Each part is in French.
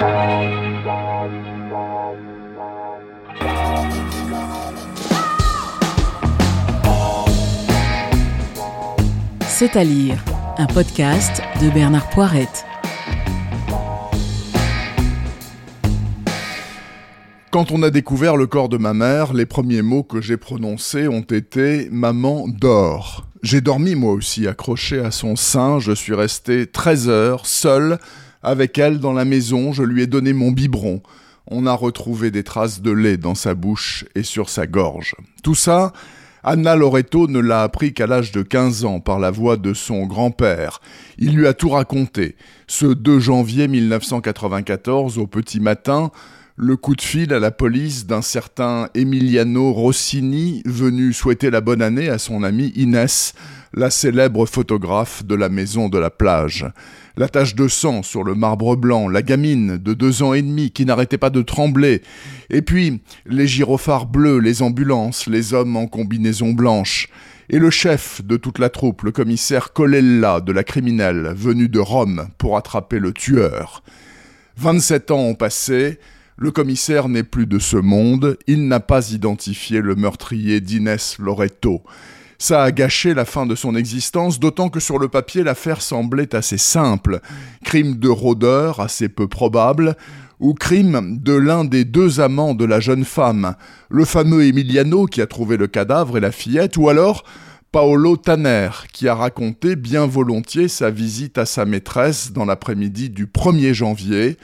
C'est à lire, un podcast de Bernard Poirette. Quand on a découvert le corps de ma mère, les premiers mots que j'ai prononcés ont été Maman dort. J'ai dormi moi aussi accroché à son sein, je suis resté 13 heures seul avec elle dans la maison, je lui ai donné mon biberon. On a retrouvé des traces de lait dans sa bouche et sur sa gorge. Tout ça, Anna Loreto ne l'a appris qu'à l'âge de 15 ans par la voix de son grand-père. Il lui a tout raconté. Ce 2 janvier 1994, au petit matin, le coup de fil à la police d'un certain Emiliano Rossini venu souhaiter la bonne année à son amie Inès, la célèbre photographe de la maison de la plage. La tache de sang sur le marbre blanc, la gamine de deux ans et demi qui n'arrêtait pas de trembler, et puis les gyrophares bleus, les ambulances, les hommes en combinaison blanche, et le chef de toute la troupe, le commissaire Colella de la criminelle, venu de Rome pour attraper le tueur. Vingt-sept ans ont passé, le commissaire n'est plus de ce monde, il n'a pas identifié le meurtrier d'Inès Loreto. Ça a gâché la fin de son existence, d'autant que sur le papier l'affaire semblait assez simple. Crime de rôdeur, assez peu probable, ou crime de l'un des deux amants de la jeune femme, le fameux Emiliano qui a trouvé le cadavre et la fillette, ou alors Paolo Tanner, qui a raconté bien volontiers sa visite à sa maîtresse dans l'après-midi du 1er janvier,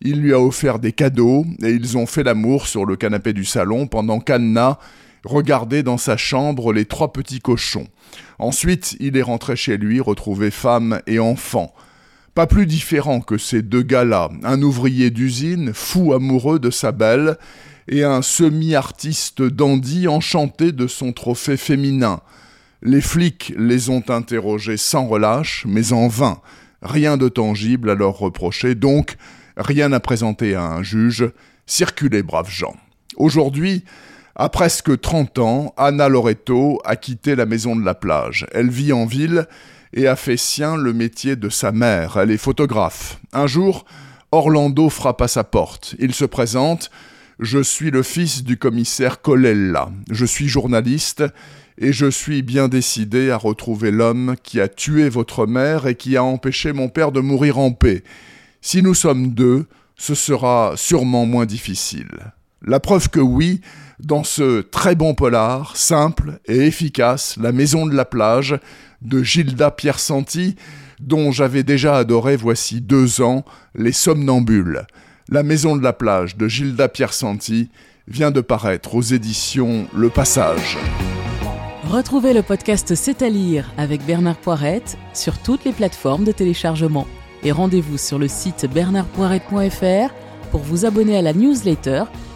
il lui a offert des cadeaux et ils ont fait l'amour sur le canapé du salon pendant qu'Anna regardait dans sa chambre les trois petits cochons. Ensuite, il est rentré chez lui retrouver femme et enfant. Pas plus différent que ces deux gars-là, un ouvrier d'usine, fou amoureux de sa belle, et un semi-artiste dandy enchanté de son trophée féminin. Les flics les ont interrogés sans relâche, mais en vain. Rien de tangible à leur reprocher, donc rien à présenter à un juge, circulez braves gens. Aujourd'hui, à presque 30 ans, Anna Loreto a quitté la maison de la plage. Elle vit en ville et a fait sien le métier de sa mère. Elle est photographe. Un jour, Orlando frappe à sa porte. Il se présente. Je suis le fils du commissaire Colella. Je suis journaliste et je suis bien décidé à retrouver l'homme qui a tué votre mère et qui a empêché mon père de mourir en paix. Si nous sommes deux, ce sera sûrement moins difficile. La preuve que oui, dans ce très bon polar, simple et efficace, La Maison de la plage, de Gilda Piersanti, dont j'avais déjà adoré voici deux ans Les Somnambules. La Maison de la plage de Gilda Piersanti vient de paraître aux éditions Le Passage. Retrouvez le podcast C'est à lire avec Bernard Poirette sur toutes les plateformes de téléchargement et rendez-vous sur le site bernardpoirette.fr pour vous abonner à la newsletter